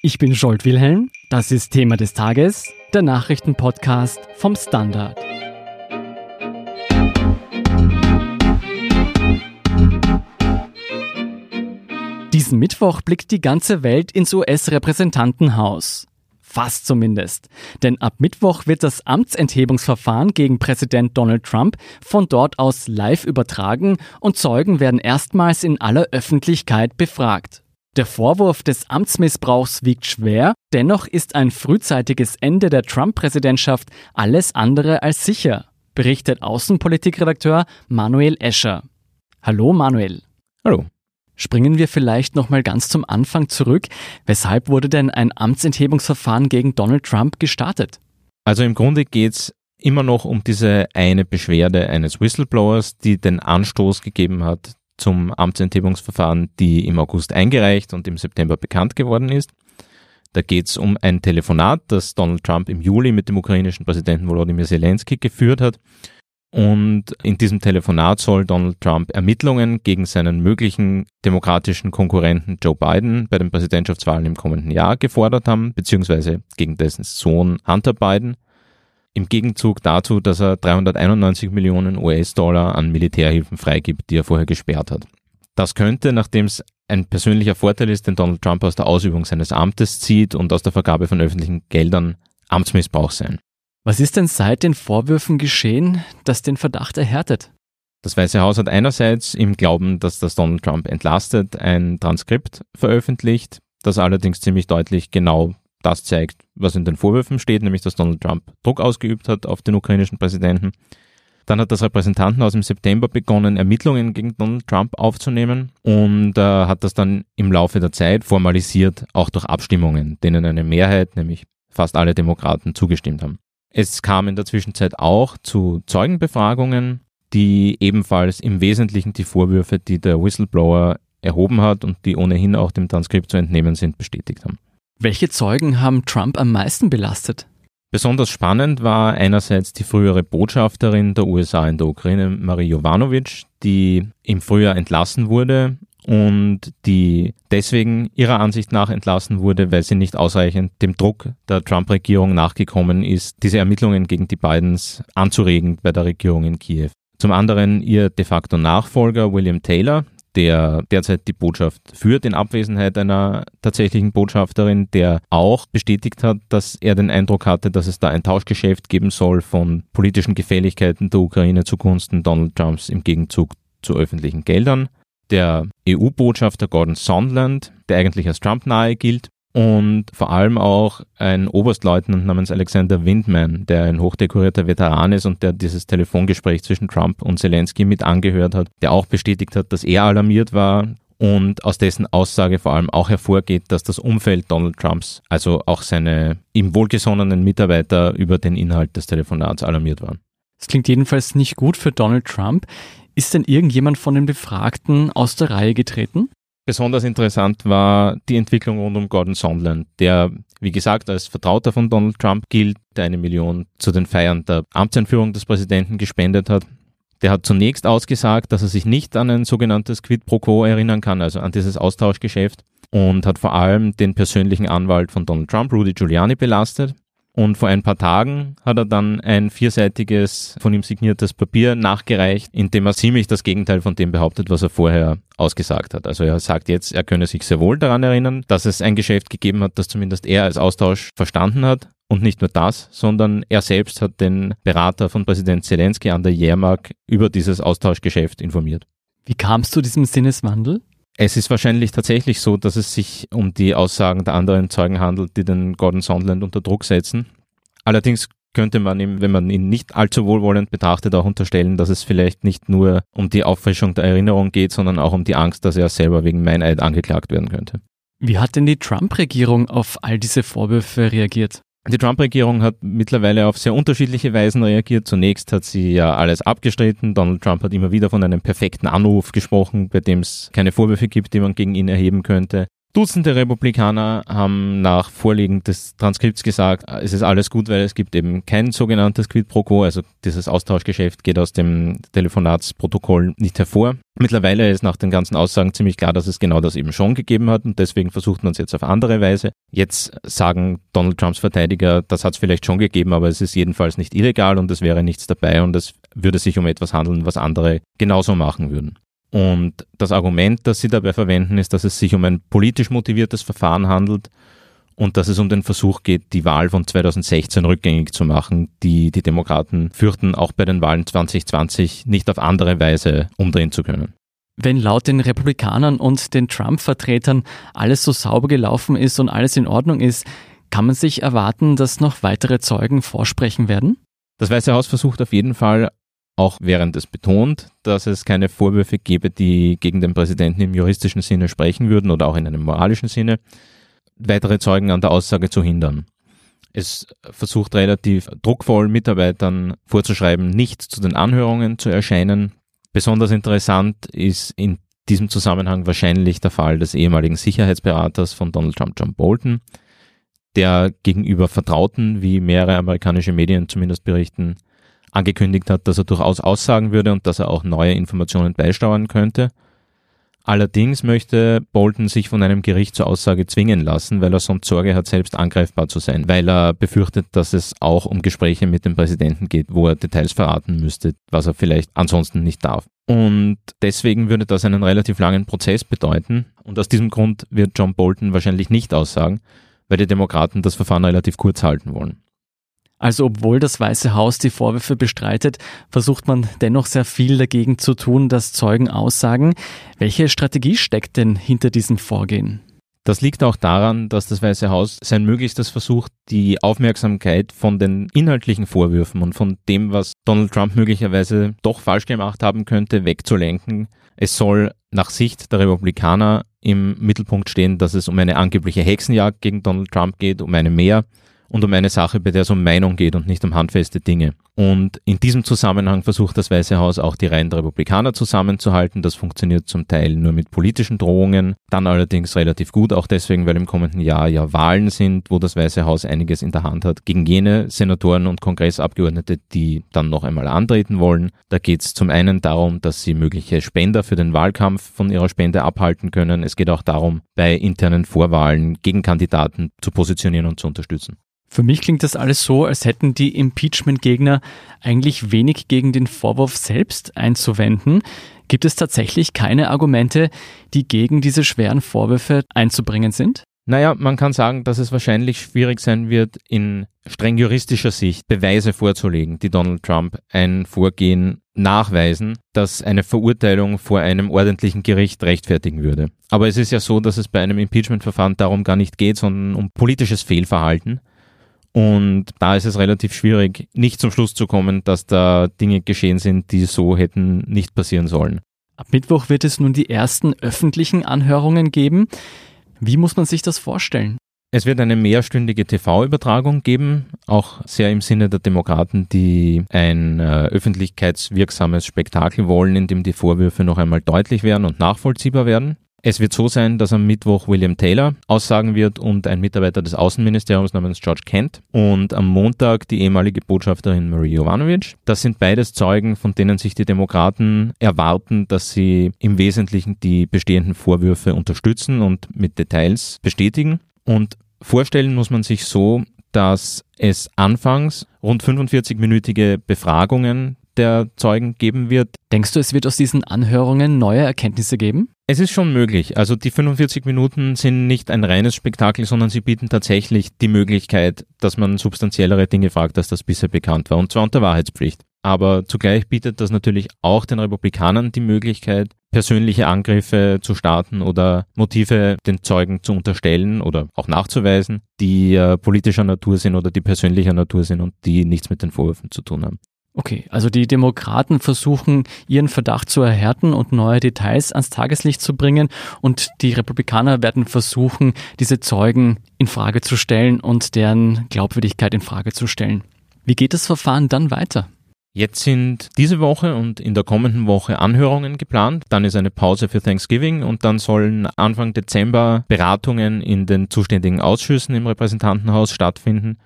Ich bin Scholt Wilhelm, das ist Thema des Tages, der Nachrichtenpodcast vom Standard. Diesen Mittwoch blickt die ganze Welt ins US-Repräsentantenhaus. Fast zumindest. Denn ab Mittwoch wird das Amtsenthebungsverfahren gegen Präsident Donald Trump von dort aus live übertragen und Zeugen werden erstmals in aller Öffentlichkeit befragt. Der Vorwurf des Amtsmissbrauchs wiegt schwer, dennoch ist ein frühzeitiges Ende der Trump-Präsidentschaft alles andere als sicher, berichtet Außenpolitikredakteur Manuel Escher. Hallo Manuel. Hallo. Springen wir vielleicht nochmal ganz zum Anfang zurück. Weshalb wurde denn ein Amtsenthebungsverfahren gegen Donald Trump gestartet? Also im Grunde geht es immer noch um diese eine Beschwerde eines Whistleblowers, die den Anstoß gegeben hat zum Amtsenthebungsverfahren, die im August eingereicht und im September bekannt geworden ist. Da geht es um ein Telefonat, das Donald Trump im Juli mit dem ukrainischen Präsidenten Volodymyr Zelensky geführt hat und in diesem Telefonat soll Donald Trump Ermittlungen gegen seinen möglichen demokratischen Konkurrenten Joe Biden bei den Präsidentschaftswahlen im kommenden Jahr gefordert haben, beziehungsweise gegen dessen Sohn Hunter Biden. Im Gegenzug dazu, dass er 391 Millionen US-Dollar an Militärhilfen freigibt, die er vorher gesperrt hat. Das könnte, nachdem es ein persönlicher Vorteil ist, den Donald Trump aus der Ausübung seines Amtes zieht und aus der Vergabe von öffentlichen Geldern, Amtsmissbrauch sein. Was ist denn seit den Vorwürfen geschehen, das den Verdacht erhärtet? Das Weiße Haus hat einerseits im Glauben, dass das Donald Trump entlastet, ein Transkript veröffentlicht, das allerdings ziemlich deutlich genau das zeigt, was in den Vorwürfen steht, nämlich dass Donald Trump Druck ausgeübt hat auf den ukrainischen Präsidenten. Dann hat das Repräsentantenhaus im September begonnen, Ermittlungen gegen Donald Trump aufzunehmen und äh, hat das dann im Laufe der Zeit formalisiert, auch durch Abstimmungen, denen eine Mehrheit, nämlich fast alle Demokraten, zugestimmt haben. Es kam in der Zwischenzeit auch zu Zeugenbefragungen, die ebenfalls im Wesentlichen die Vorwürfe, die der Whistleblower erhoben hat und die ohnehin auch dem Transkript zu entnehmen sind, bestätigt haben. Welche Zeugen haben Trump am meisten belastet? Besonders spannend war einerseits die frühere Botschafterin der USA in der Ukraine, Marie Jovanovic, die im Frühjahr entlassen wurde und die deswegen ihrer Ansicht nach entlassen wurde, weil sie nicht ausreichend dem Druck der Trump-Regierung nachgekommen ist, diese Ermittlungen gegen die Bidens anzuregen bei der Regierung in Kiew. Zum anderen ihr de facto Nachfolger William Taylor, der derzeit die Botschaft führt in Abwesenheit einer tatsächlichen Botschafterin, der auch bestätigt hat, dass er den Eindruck hatte, dass es da ein Tauschgeschäft geben soll von politischen Gefälligkeiten der Ukraine zugunsten Donald Trumps im Gegenzug zu öffentlichen Geldern. Der EU-Botschafter Gordon Sondland, der eigentlich als Trump nahe gilt, und vor allem auch ein Oberstleutnant namens Alexander Windman, der ein hochdekorierter Veteran ist und der dieses Telefongespräch zwischen Trump und Zelensky mit angehört hat, der auch bestätigt hat, dass er alarmiert war und aus dessen Aussage vor allem auch hervorgeht, dass das Umfeld Donald Trumps, also auch seine ihm wohlgesonnenen Mitarbeiter über den Inhalt des Telefonats alarmiert waren. Das klingt jedenfalls nicht gut für Donald Trump. Ist denn irgendjemand von den Befragten aus der Reihe getreten? Besonders interessant war die Entwicklung rund um Gordon Sondland, der, wie gesagt, als Vertrauter von Donald Trump gilt, der eine Million zu den Feiern der Amtseinführung des Präsidenten gespendet hat. Der hat zunächst ausgesagt, dass er sich nicht an ein sogenanntes Quid pro Quo erinnern kann, also an dieses Austauschgeschäft, und hat vor allem den persönlichen Anwalt von Donald Trump, Rudy Giuliani, belastet. Und vor ein paar Tagen hat er dann ein vierseitiges von ihm signiertes Papier nachgereicht, in dem er ziemlich das Gegenteil von dem behauptet, was er vorher ausgesagt hat. Also er sagt jetzt, er könne sich sehr wohl daran erinnern, dass es ein Geschäft gegeben hat, das zumindest er als Austausch verstanden hat. Und nicht nur das, sondern er selbst hat den Berater von Präsident Zelensky an der Jermark über dieses Austauschgeschäft informiert. Wie kam es zu diesem Sinneswandel? Es ist wahrscheinlich tatsächlich so, dass es sich um die Aussagen der anderen Zeugen handelt, die den Gordon Sondland unter Druck setzen. Allerdings könnte man ihm, wenn man ihn nicht allzu wohlwollend betrachtet, auch unterstellen, dass es vielleicht nicht nur um die Auffrischung der Erinnerung geht, sondern auch um die Angst, dass er selber wegen Meineid angeklagt werden könnte. Wie hat denn die Trump-Regierung auf all diese Vorwürfe reagiert? Die Trump-Regierung hat mittlerweile auf sehr unterschiedliche Weisen reagiert. Zunächst hat sie ja alles abgestritten. Donald Trump hat immer wieder von einem perfekten Anruf gesprochen, bei dem es keine Vorwürfe gibt, die man gegen ihn erheben könnte. Dutzende Republikaner haben nach Vorliegen des Transkripts gesagt, es ist alles gut, weil es gibt eben kein sogenanntes Quid pro quo, also dieses Austauschgeschäft geht aus dem Telefonatsprotokoll nicht hervor. Mittlerweile ist nach den ganzen Aussagen ziemlich klar, dass es genau das eben schon gegeben hat und deswegen versucht man es jetzt auf andere Weise. Jetzt sagen Donald Trumps Verteidiger, das hat es vielleicht schon gegeben, aber es ist jedenfalls nicht illegal und es wäre nichts dabei und es würde sich um etwas handeln, was andere genauso machen würden. Und das Argument, das sie dabei verwenden, ist, dass es sich um ein politisch motiviertes Verfahren handelt und dass es um den Versuch geht, die Wahl von 2016 rückgängig zu machen, die die Demokraten fürchten, auch bei den Wahlen 2020 nicht auf andere Weise umdrehen zu können. Wenn laut den Republikanern und den Trump-Vertretern alles so sauber gelaufen ist und alles in Ordnung ist, kann man sich erwarten, dass noch weitere Zeugen vorsprechen werden? Das Weiße Haus versucht auf jeden Fall auch während es betont, dass es keine Vorwürfe gäbe, die gegen den Präsidenten im juristischen Sinne sprechen würden oder auch in einem moralischen Sinne, weitere Zeugen an der Aussage zu hindern. Es versucht relativ druckvoll Mitarbeitern vorzuschreiben, nicht zu den Anhörungen zu erscheinen. Besonders interessant ist in diesem Zusammenhang wahrscheinlich der Fall des ehemaligen Sicherheitsberaters von Donald Trump, John Bolton, der gegenüber Vertrauten, wie mehrere amerikanische Medien zumindest berichten, angekündigt hat, dass er durchaus aussagen würde und dass er auch neue Informationen beisteuern könnte. Allerdings möchte Bolton sich von einem Gericht zur Aussage zwingen lassen, weil er sonst Sorge hat, selbst angreifbar zu sein, weil er befürchtet, dass es auch um Gespräche mit dem Präsidenten geht, wo er Details verraten müsste, was er vielleicht ansonsten nicht darf. Und deswegen würde das einen relativ langen Prozess bedeuten. Und aus diesem Grund wird John Bolton wahrscheinlich nicht aussagen, weil die Demokraten das Verfahren relativ kurz halten wollen. Also obwohl das Weiße Haus die Vorwürfe bestreitet, versucht man dennoch sehr viel dagegen zu tun, dass Zeugen aussagen. Welche Strategie steckt denn hinter diesem Vorgehen? Das liegt auch daran, dass das Weiße Haus sein Möglichstes versucht, die Aufmerksamkeit von den inhaltlichen Vorwürfen und von dem, was Donald Trump möglicherweise doch falsch gemacht haben könnte, wegzulenken. Es soll nach Sicht der Republikaner im Mittelpunkt stehen, dass es um eine angebliche Hexenjagd gegen Donald Trump geht, um eine mehr und um eine Sache, bei der es um Meinung geht und nicht um handfeste Dinge. Und in diesem Zusammenhang versucht das Weiße Haus auch die Reihen der Republikaner zusammenzuhalten. Das funktioniert zum Teil nur mit politischen Drohungen, dann allerdings relativ gut, auch deswegen, weil im kommenden Jahr ja Wahlen sind, wo das Weiße Haus einiges in der Hand hat, gegen jene Senatoren und Kongressabgeordnete, die dann noch einmal antreten wollen. Da geht es zum einen darum, dass sie mögliche Spender für den Wahlkampf von ihrer Spende abhalten können. Es geht auch darum, bei internen Vorwahlen Gegenkandidaten zu positionieren und zu unterstützen. Für mich klingt das alles so, als hätten die Impeachment-Gegner eigentlich wenig gegen den Vorwurf selbst einzuwenden. Gibt es tatsächlich keine Argumente, die gegen diese schweren Vorwürfe einzubringen sind? Naja, man kann sagen, dass es wahrscheinlich schwierig sein wird, in streng juristischer Sicht Beweise vorzulegen, die Donald Trump ein Vorgehen nachweisen, das eine Verurteilung vor einem ordentlichen Gericht rechtfertigen würde. Aber es ist ja so, dass es bei einem Impeachment-Verfahren darum gar nicht geht, sondern um politisches Fehlverhalten. Und da ist es relativ schwierig, nicht zum Schluss zu kommen, dass da Dinge geschehen sind, die so hätten nicht passieren sollen. Ab Mittwoch wird es nun die ersten öffentlichen Anhörungen geben. Wie muss man sich das vorstellen? Es wird eine mehrstündige TV-Übertragung geben, auch sehr im Sinne der Demokraten, die ein äh, öffentlichkeitswirksames Spektakel wollen, in dem die Vorwürfe noch einmal deutlich werden und nachvollziehbar werden. Es wird so sein, dass am Mittwoch William Taylor aussagen wird und ein Mitarbeiter des Außenministeriums namens George Kent und am Montag die ehemalige Botschafterin Marie Jovanovic. Das sind beides Zeugen, von denen sich die Demokraten erwarten, dass sie im Wesentlichen die bestehenden Vorwürfe unterstützen und mit Details bestätigen. Und vorstellen muss man sich so, dass es anfangs rund 45-minütige Befragungen der Zeugen geben wird. Denkst du, es wird aus diesen Anhörungen neue Erkenntnisse geben? Es ist schon möglich. Also die 45 Minuten sind nicht ein reines Spektakel, sondern sie bieten tatsächlich die Möglichkeit, dass man substanziellere Dinge fragt, als das bisher bekannt war, und zwar unter Wahrheitspflicht. Aber zugleich bietet das natürlich auch den Republikanern die Möglichkeit, persönliche Angriffe zu starten oder Motive den Zeugen zu unterstellen oder auch nachzuweisen, die äh, politischer Natur sind oder die persönlicher Natur sind und die nichts mit den Vorwürfen zu tun haben. Okay, also die Demokraten versuchen ihren Verdacht zu erhärten und neue Details ans Tageslicht zu bringen und die Republikaner werden versuchen, diese Zeugen in Frage zu stellen und deren Glaubwürdigkeit in Frage zu stellen. Wie geht das Verfahren dann weiter? Jetzt sind diese Woche und in der kommenden Woche Anhörungen geplant. Dann ist eine Pause für Thanksgiving und dann sollen Anfang Dezember Beratungen in den zuständigen Ausschüssen im Repräsentantenhaus stattfinden.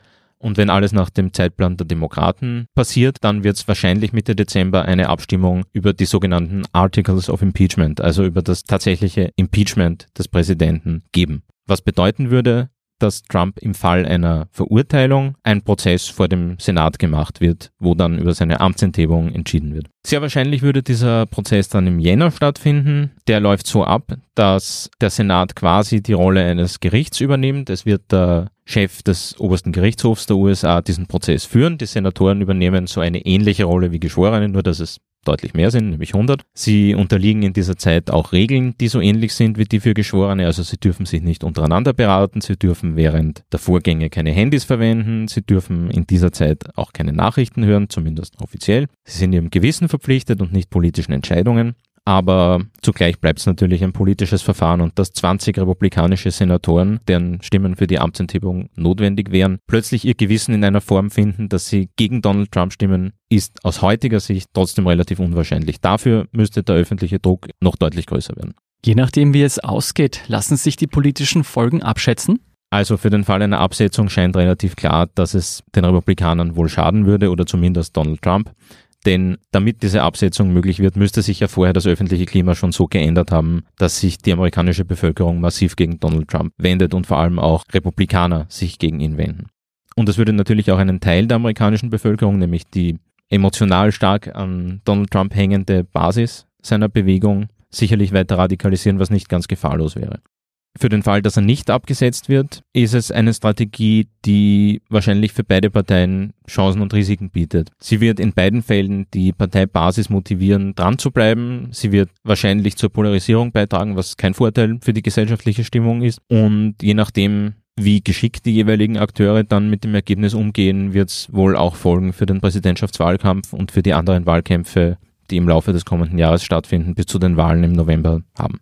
Und wenn alles nach dem Zeitplan der Demokraten passiert, dann wird es wahrscheinlich Mitte Dezember eine Abstimmung über die sogenannten Articles of Impeachment, also über das tatsächliche Impeachment des Präsidenten geben. Was bedeuten würde, dass Trump im Fall einer Verurteilung ein Prozess vor dem Senat gemacht wird, wo dann über seine Amtsenthebung entschieden wird. Sehr wahrscheinlich würde dieser Prozess dann im Jänner stattfinden. Der läuft so ab, dass der Senat quasi die Rolle eines Gerichts übernimmt. Es wird der Chef des obersten Gerichtshofs der USA diesen Prozess führen. Die Senatoren übernehmen so eine ähnliche Rolle wie Geschworene, nur dass es deutlich mehr sind, nämlich 100. Sie unterliegen in dieser Zeit auch Regeln, die so ähnlich sind wie die für Geschworene. Also sie dürfen sich nicht untereinander beraten, sie dürfen während der Vorgänge keine Handys verwenden, sie dürfen in dieser Zeit auch keine Nachrichten hören, zumindest offiziell. Sie sind ihrem Gewissen verpflichtet und nicht politischen Entscheidungen aber zugleich bleibt es natürlich ein politisches Verfahren und dass 20 republikanische Senatoren, deren Stimmen für die Amtsenthebung notwendig wären, plötzlich ihr Gewissen in einer Form finden, dass sie gegen Donald Trump stimmen, ist aus heutiger Sicht trotzdem relativ unwahrscheinlich. Dafür müsste der öffentliche Druck noch deutlich größer werden. Je nachdem, wie es ausgeht, lassen sich die politischen Folgen abschätzen? Also für den Fall einer Absetzung scheint relativ klar, dass es den Republikanern wohl schaden würde oder zumindest Donald Trump. Denn damit diese Absetzung möglich wird, müsste sich ja vorher das öffentliche Klima schon so geändert haben, dass sich die amerikanische Bevölkerung massiv gegen Donald Trump wendet und vor allem auch Republikaner sich gegen ihn wenden. Und das würde natürlich auch einen Teil der amerikanischen Bevölkerung, nämlich die emotional stark an Donald Trump hängende Basis seiner Bewegung, sicherlich weiter radikalisieren, was nicht ganz gefahrlos wäre. Für den Fall, dass er nicht abgesetzt wird, ist es eine Strategie, die wahrscheinlich für beide Parteien Chancen und Risiken bietet. Sie wird in beiden Fällen die Parteibasis motivieren, dran zu bleiben. Sie wird wahrscheinlich zur Polarisierung beitragen, was kein Vorteil für die gesellschaftliche Stimmung ist. Und je nachdem, wie geschickt die jeweiligen Akteure dann mit dem Ergebnis umgehen, wird es wohl auch Folgen für den Präsidentschaftswahlkampf und für die anderen Wahlkämpfe, die im Laufe des kommenden Jahres stattfinden, bis zu den Wahlen im November haben.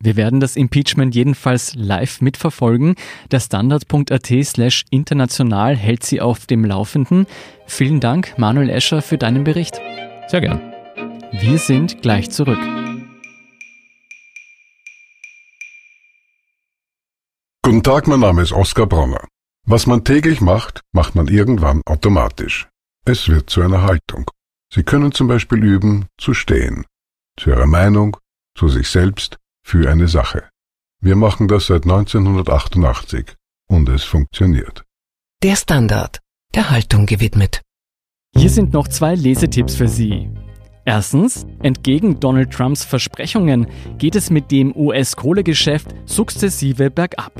Wir werden das Impeachment jedenfalls live mitverfolgen. Der Standard.at slash international hält Sie auf dem Laufenden. Vielen Dank, Manuel Escher, für deinen Bericht. Sehr gern. Wir sind gleich zurück. Guten Tag, mein Name ist Oskar Bronner. Was man täglich macht, macht man irgendwann automatisch. Es wird zu einer Haltung. Sie können zum Beispiel üben, zu stehen. Zu Ihrer Meinung, zu sich selbst, für eine Sache. Wir machen das seit 1988 und es funktioniert. Der Standard, der Haltung gewidmet. Hier sind noch zwei Lesetipps für Sie. Erstens, entgegen Donald Trumps Versprechungen geht es mit dem US-Kohlegeschäft sukzessive bergab.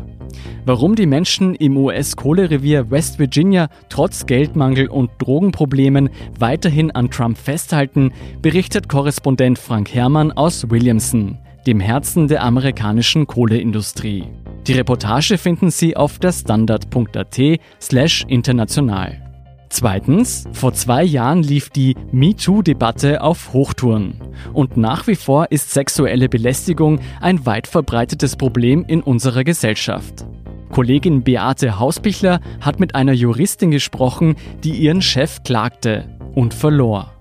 Warum die Menschen im US-Kohlerevier West Virginia trotz Geldmangel und Drogenproblemen weiterhin an Trump festhalten, berichtet Korrespondent Frank Herrmann aus Williamson dem Herzen der amerikanischen Kohleindustrie. Die Reportage finden Sie auf der Standard.at slash international. Zweitens, vor zwei Jahren lief die MeToo-Debatte auf Hochtouren. Und nach wie vor ist sexuelle Belästigung ein weit verbreitetes Problem in unserer Gesellschaft. Kollegin Beate Hausbichler hat mit einer Juristin gesprochen, die ihren Chef klagte und verlor.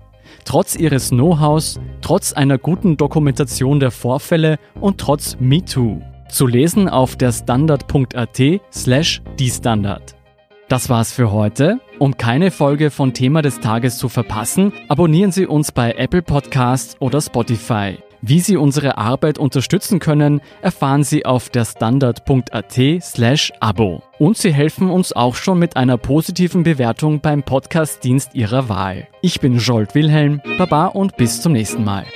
Trotz ihres Know-hows, trotz einer guten Dokumentation der Vorfälle und trotz MeToo. Zu lesen auf der Standard.at slash die Standard. Das war's für heute. Um keine Folge von Thema des Tages zu verpassen, abonnieren Sie uns bei Apple Podcasts oder Spotify. Wie Sie unsere Arbeit unterstützen können, erfahren Sie auf der standard.at slash Abo. Und Sie helfen uns auch schon mit einer positiven Bewertung beim Podcast-Dienst Ihrer Wahl. Ich bin Jolt Wilhelm, Baba und bis zum nächsten Mal.